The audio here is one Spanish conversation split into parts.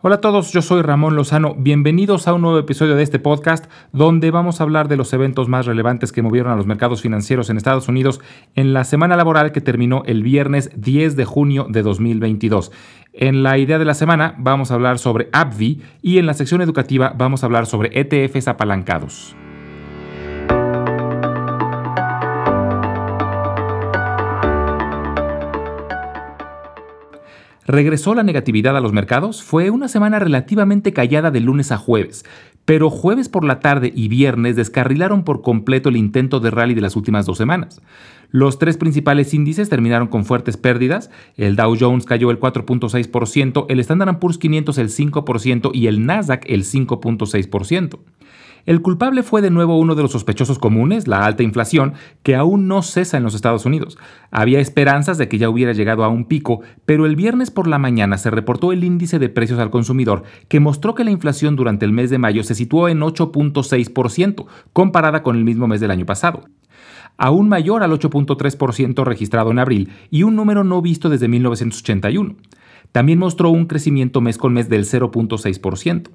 Hola a todos, yo soy Ramón Lozano. Bienvenidos a un nuevo episodio de este podcast donde vamos a hablar de los eventos más relevantes que movieron a los mercados financieros en Estados Unidos en la semana laboral que terminó el viernes 10 de junio de 2022. En la idea de la semana vamos a hablar sobre AbbVie y en la sección educativa vamos a hablar sobre ETFs apalancados. Regresó la negatividad a los mercados, fue una semana relativamente callada de lunes a jueves, pero jueves por la tarde y viernes descarrilaron por completo el intento de rally de las últimas dos semanas. Los tres principales índices terminaron con fuertes pérdidas, el Dow Jones cayó el 4.6%, el Standard Poor's 500 el 5% y el Nasdaq el 5.6%. El culpable fue de nuevo uno de los sospechosos comunes, la alta inflación, que aún no cesa en los Estados Unidos. Había esperanzas de que ya hubiera llegado a un pico, pero el viernes por la mañana se reportó el índice de precios al consumidor, que mostró que la inflación durante el mes de mayo se situó en 8.6%, comparada con el mismo mes del año pasado aún mayor al 8.3% registrado en abril y un número no visto desde 1981. También mostró un crecimiento mes con mes del 0.6%.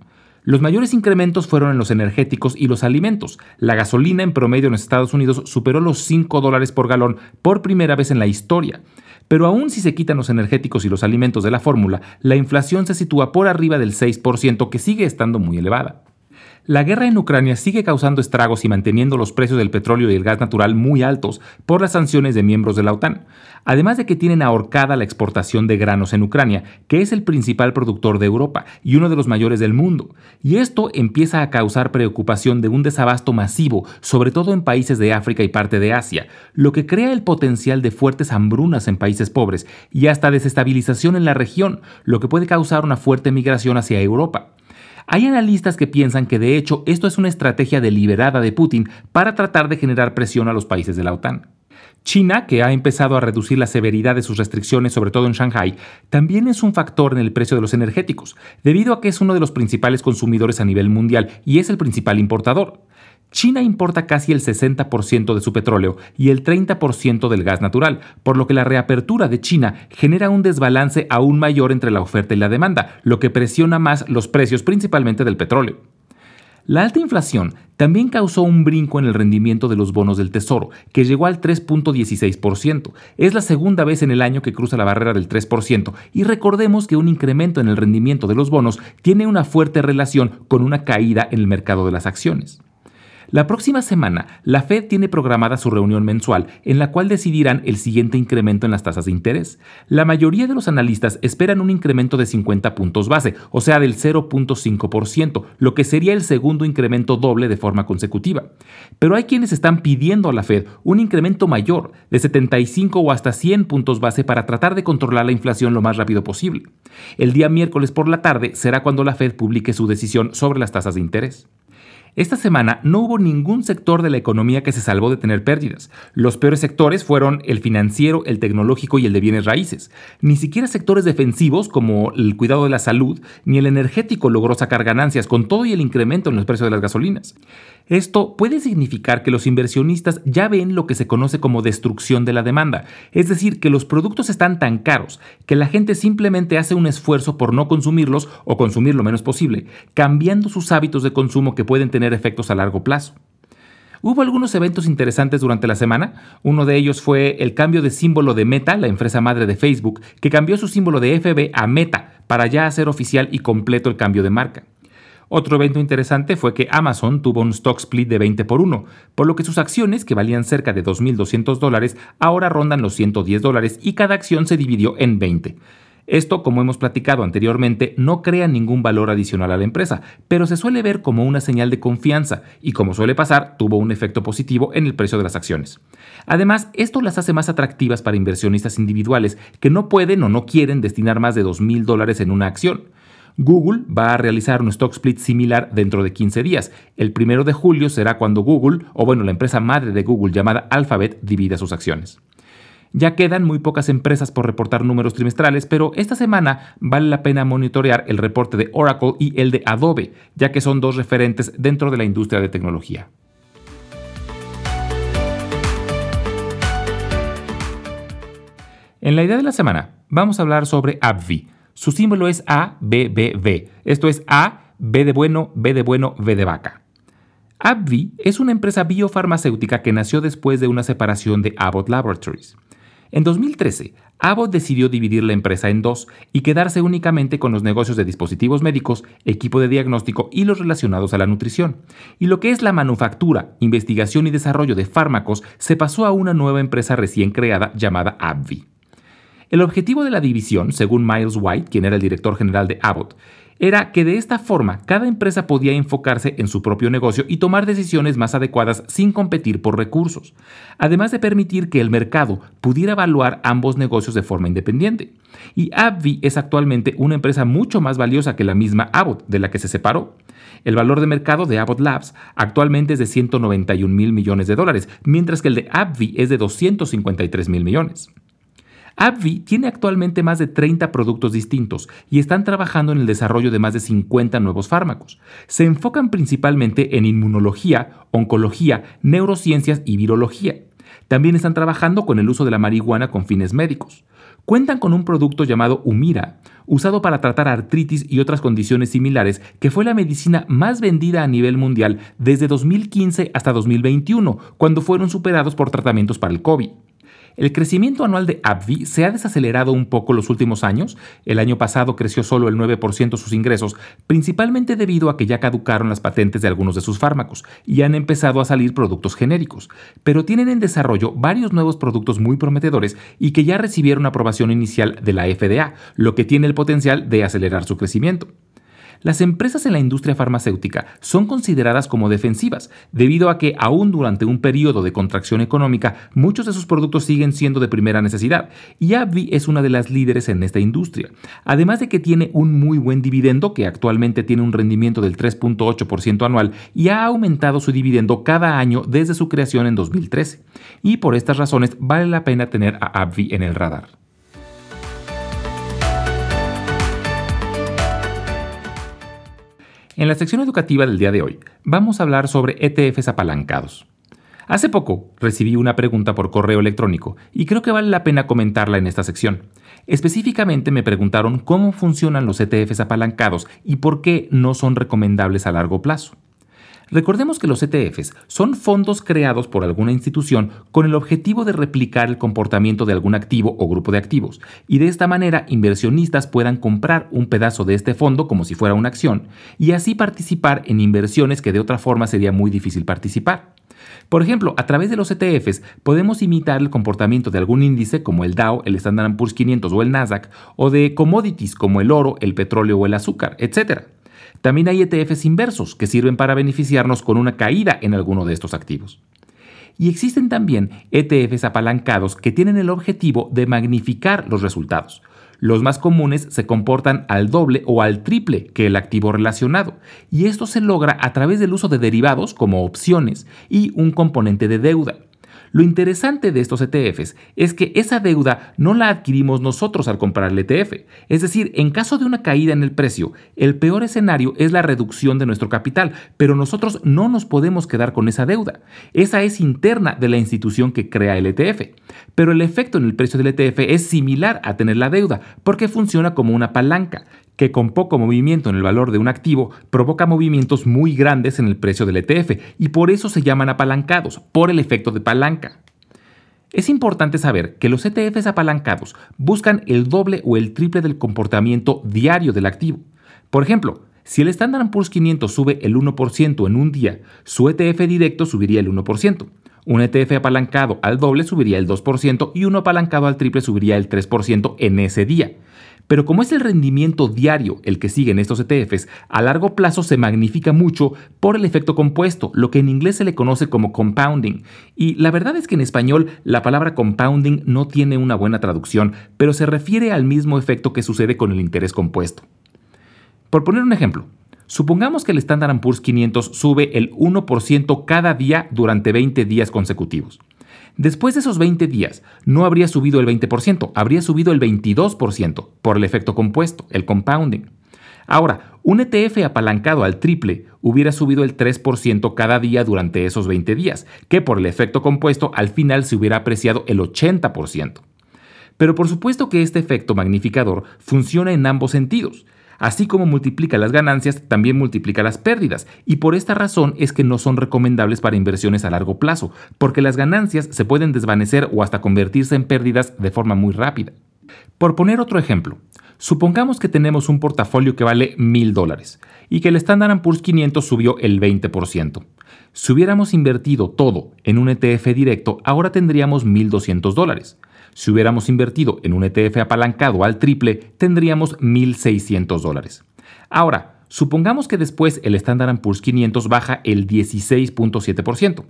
Los mayores incrementos fueron en los energéticos y los alimentos. La gasolina en promedio en Estados Unidos superó los 5 dólares por galón por primera vez en la historia. Pero aún si se quitan los energéticos y los alimentos de la fórmula, la inflación se sitúa por arriba del 6%, que sigue estando muy elevada. La guerra en Ucrania sigue causando estragos y manteniendo los precios del petróleo y el gas natural muy altos por las sanciones de miembros de la OTAN, además de que tienen ahorcada la exportación de granos en Ucrania, que es el principal productor de Europa y uno de los mayores del mundo. Y esto empieza a causar preocupación de un desabasto masivo, sobre todo en países de África y parte de Asia, lo que crea el potencial de fuertes hambrunas en países pobres y hasta desestabilización en la región, lo que puede causar una fuerte migración hacia Europa. Hay analistas que piensan que de hecho esto es una estrategia deliberada de Putin para tratar de generar presión a los países de la OTAN. China, que ha empezado a reducir la severidad de sus restricciones, sobre todo en Shanghai, también es un factor en el precio de los energéticos, debido a que es uno de los principales consumidores a nivel mundial y es el principal importador. China importa casi el 60% de su petróleo y el 30% del gas natural, por lo que la reapertura de China genera un desbalance aún mayor entre la oferta y la demanda, lo que presiona más los precios principalmente del petróleo. La alta inflación también causó un brinco en el rendimiento de los bonos del Tesoro, que llegó al 3.16%. Es la segunda vez en el año que cruza la barrera del 3%, y recordemos que un incremento en el rendimiento de los bonos tiene una fuerte relación con una caída en el mercado de las acciones. La próxima semana, la Fed tiene programada su reunión mensual en la cual decidirán el siguiente incremento en las tasas de interés. La mayoría de los analistas esperan un incremento de 50 puntos base, o sea, del 0.5%, lo que sería el segundo incremento doble de forma consecutiva. Pero hay quienes están pidiendo a la Fed un incremento mayor, de 75 o hasta 100 puntos base para tratar de controlar la inflación lo más rápido posible. El día miércoles por la tarde será cuando la Fed publique su decisión sobre las tasas de interés. Esta semana no hubo ningún sector de la economía que se salvó de tener pérdidas. Los peores sectores fueron el financiero, el tecnológico y el de bienes raíces. Ni siquiera sectores defensivos como el cuidado de la salud ni el energético logró sacar ganancias con todo y el incremento en los precios de las gasolinas. Esto puede significar que los inversionistas ya ven lo que se conoce como destrucción de la demanda, es decir, que los productos están tan caros que la gente simplemente hace un esfuerzo por no consumirlos o consumir lo menos posible, cambiando sus hábitos de consumo que pueden tener efectos a largo plazo. Hubo algunos eventos interesantes durante la semana. Uno de ellos fue el cambio de símbolo de Meta, la empresa madre de Facebook, que cambió su símbolo de FB a Meta para ya hacer oficial y completo el cambio de marca. Otro evento interesante fue que Amazon tuvo un stock split de 20 por 1, por lo que sus acciones, que valían cerca de 2.200 dólares, ahora rondan los 110 dólares y cada acción se dividió en 20. Esto, como hemos platicado anteriormente, no crea ningún valor adicional a la empresa, pero se suele ver como una señal de confianza y como suele pasar, tuvo un efecto positivo en el precio de las acciones. Además, esto las hace más atractivas para inversionistas individuales que no pueden o no quieren destinar más de 2.000 dólares en una acción. Google va a realizar un stock split similar dentro de 15 días. El primero de julio será cuando Google, o bueno, la empresa madre de Google llamada Alphabet, divida sus acciones. Ya quedan muy pocas empresas por reportar números trimestrales, pero esta semana vale la pena monitorear el reporte de Oracle y el de Adobe, ya que son dos referentes dentro de la industria de tecnología. En la idea de la semana, vamos a hablar sobre AbbVie Su símbolo es ABBV. Esto es A, B de bueno, B de bueno, V de vaca. AbbVie es una empresa biofarmacéutica que nació después de una separación de Abbott Laboratories. En 2013, Abbott decidió dividir la empresa en dos y quedarse únicamente con los negocios de dispositivos médicos, equipo de diagnóstico y los relacionados a la nutrición. Y lo que es la manufactura, investigación y desarrollo de fármacos se pasó a una nueva empresa recién creada llamada AbbVie. El objetivo de la división, según Miles White, quien era el director general de Abbott, era que de esta forma cada empresa podía enfocarse en su propio negocio y tomar decisiones más adecuadas sin competir por recursos, además de permitir que el mercado pudiera evaluar ambos negocios de forma independiente. Y AbbVie es actualmente una empresa mucho más valiosa que la misma Abbott, de la que se separó. El valor de mercado de Abbott Labs actualmente es de 191 mil millones de dólares, mientras que el de AbbVie es de 253 mil millones. AbbVie tiene actualmente más de 30 productos distintos y están trabajando en el desarrollo de más de 50 nuevos fármacos. Se enfocan principalmente en inmunología, oncología, neurociencias y virología. También están trabajando con el uso de la marihuana con fines médicos. Cuentan con un producto llamado Humira, usado para tratar artritis y otras condiciones similares, que fue la medicina más vendida a nivel mundial desde 2015 hasta 2021, cuando fueron superados por tratamientos para el COVID. El crecimiento anual de AbbVie se ha desacelerado un poco los últimos años. El año pasado creció solo el 9% sus ingresos, principalmente debido a que ya caducaron las patentes de algunos de sus fármacos y han empezado a salir productos genéricos. Pero tienen en desarrollo varios nuevos productos muy prometedores y que ya recibieron aprobación inicial de la FDA, lo que tiene el potencial de acelerar su crecimiento. Las empresas en la industria farmacéutica son consideradas como defensivas, debido a que aún durante un periodo de contracción económica, muchos de sus productos siguen siendo de primera necesidad, y AbbVie es una de las líderes en esta industria. Además de que tiene un muy buen dividendo, que actualmente tiene un rendimiento del 3.8% anual, y ha aumentado su dividendo cada año desde su creación en 2013. Y por estas razones vale la pena tener a AbbVie en el radar. En la sección educativa del día de hoy vamos a hablar sobre ETFs apalancados. Hace poco recibí una pregunta por correo electrónico y creo que vale la pena comentarla en esta sección. Específicamente me preguntaron cómo funcionan los ETFs apalancados y por qué no son recomendables a largo plazo. Recordemos que los ETFs son fondos creados por alguna institución con el objetivo de replicar el comportamiento de algún activo o grupo de activos, y de esta manera inversionistas puedan comprar un pedazo de este fondo como si fuera una acción, y así participar en inversiones que de otra forma sería muy difícil participar. Por ejemplo, a través de los ETFs podemos imitar el comportamiento de algún índice como el Dow, el Standard Poor's 500 o el Nasdaq, o de commodities como el oro, el petróleo o el azúcar, etc. También hay ETFs inversos que sirven para beneficiarnos con una caída en alguno de estos activos. Y existen también ETFs apalancados que tienen el objetivo de magnificar los resultados. Los más comunes se comportan al doble o al triple que el activo relacionado, y esto se logra a través del uso de derivados como opciones y un componente de deuda. Lo interesante de estos ETFs es que esa deuda no la adquirimos nosotros al comprar el ETF. Es decir, en caso de una caída en el precio, el peor escenario es la reducción de nuestro capital, pero nosotros no nos podemos quedar con esa deuda. Esa es interna de la institución que crea el ETF. Pero el efecto en el precio del ETF es similar a tener la deuda, porque funciona como una palanca que con poco movimiento en el valor de un activo provoca movimientos muy grandes en el precio del ETF y por eso se llaman apalancados, por el efecto de palanca. Es importante saber que los ETFs apalancados buscan el doble o el triple del comportamiento diario del activo. Por ejemplo, si el Standard Poor's 500 sube el 1% en un día, su ETF directo subiría el 1%. Un ETF apalancado al doble subiría el 2% y uno apalancado al triple subiría el 3% en ese día. Pero como es el rendimiento diario el que siguen estos ETFs, a largo plazo se magnifica mucho por el efecto compuesto, lo que en inglés se le conoce como compounding. Y la verdad es que en español la palabra compounding no tiene una buena traducción, pero se refiere al mismo efecto que sucede con el interés compuesto. Por poner un ejemplo, supongamos que el Standard Poor's 500 sube el 1% cada día durante 20 días consecutivos. Después de esos 20 días, no habría subido el 20%, habría subido el 22% por el efecto compuesto, el compounding. Ahora, un ETF apalancado al triple hubiera subido el 3% cada día durante esos 20 días, que por el efecto compuesto al final se hubiera apreciado el 80%. Pero por supuesto que este efecto magnificador funciona en ambos sentidos. Así como multiplica las ganancias, también multiplica las pérdidas, y por esta razón es que no son recomendables para inversiones a largo plazo, porque las ganancias se pueden desvanecer o hasta convertirse en pérdidas de forma muy rápida. Por poner otro ejemplo, supongamos que tenemos un portafolio que vale mil dólares y que el Standard Poor's 500 subió el 20%. Si hubiéramos invertido todo en un ETF directo, ahora tendríamos 1.200 dólares. Si hubiéramos invertido en un ETF apalancado al triple, tendríamos 1.600 dólares. Ahora, supongamos que después el Standard Poor's 500 baja el 16.7%.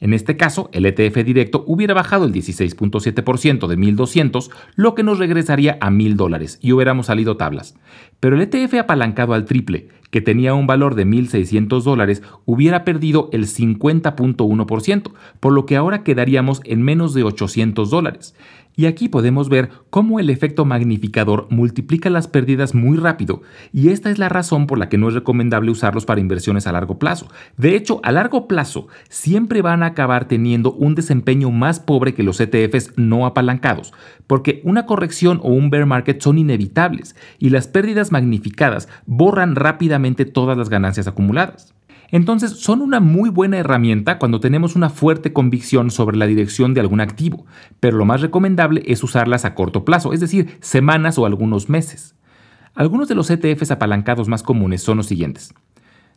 En este caso, el ETF directo hubiera bajado el 16.7% de 1.200, lo que nos regresaría a 1.000 dólares y hubiéramos salido tablas. Pero el ETF apalancado al triple, que tenía un valor de 1.600 dólares, hubiera perdido el 50.1%, por lo que ahora quedaríamos en menos de 800 dólares. Y aquí podemos ver cómo el efecto magnificador multiplica las pérdidas muy rápido, y esta es la razón por la que no es recomendable usarlos para inversiones a largo plazo. De hecho, a largo plazo siempre van a acabar teniendo un desempeño más pobre que los ETFs no apalancados, porque una corrección o un bear market son inevitables, y las pérdidas magnificadas borran rápidamente todas las ganancias acumuladas. Entonces son una muy buena herramienta cuando tenemos una fuerte convicción sobre la dirección de algún activo, pero lo más recomendable es usarlas a corto plazo, es decir, semanas o algunos meses. Algunos de los ETFs apalancados más comunes son los siguientes.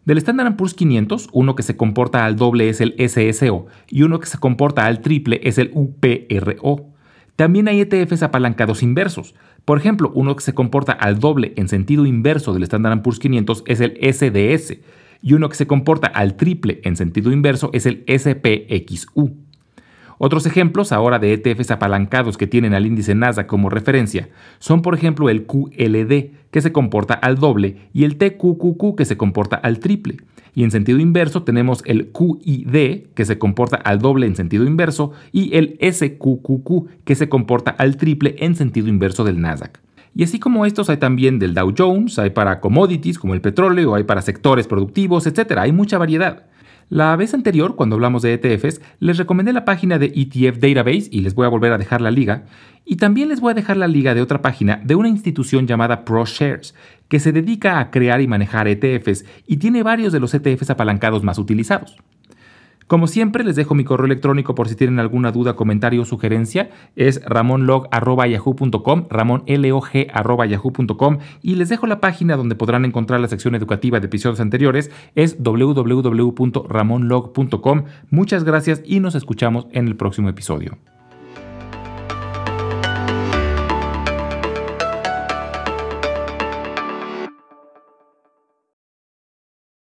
Del Standard Poor's 500, uno que se comporta al doble es el SSO y uno que se comporta al triple es el UPRO. También hay ETFs apalancados inversos. Por ejemplo, uno que se comporta al doble en sentido inverso del Standard Poor's 500 es el SDS y uno que se comporta al triple en sentido inverso es el SPXU. Otros ejemplos ahora de ETFs apalancados que tienen al índice NASA como referencia son por ejemplo el QLD que se comporta al doble y el TQQQ que se comporta al triple. Y en sentido inverso tenemos el QID que se comporta al doble en sentido inverso y el SQQQ que se comporta al triple en sentido inverso del Nasdaq. Y así como estos hay también del Dow Jones, hay para commodities como el petróleo, hay para sectores productivos, etc. Hay mucha variedad. La vez anterior, cuando hablamos de ETFs, les recomendé la página de ETF Database y les voy a volver a dejar la liga. Y también les voy a dejar la liga de otra página de una institución llamada ProShares, que se dedica a crear y manejar ETFs y tiene varios de los ETFs apalancados más utilizados. Como siempre, les dejo mi correo electrónico por si tienen alguna duda, comentario o sugerencia. Es ramonlog.yahoo.com, ramonlog.yahoo.com y les dejo la página donde podrán encontrar la sección educativa de episodios anteriores. Es www.ramonlog.com. Muchas gracias y nos escuchamos en el próximo episodio.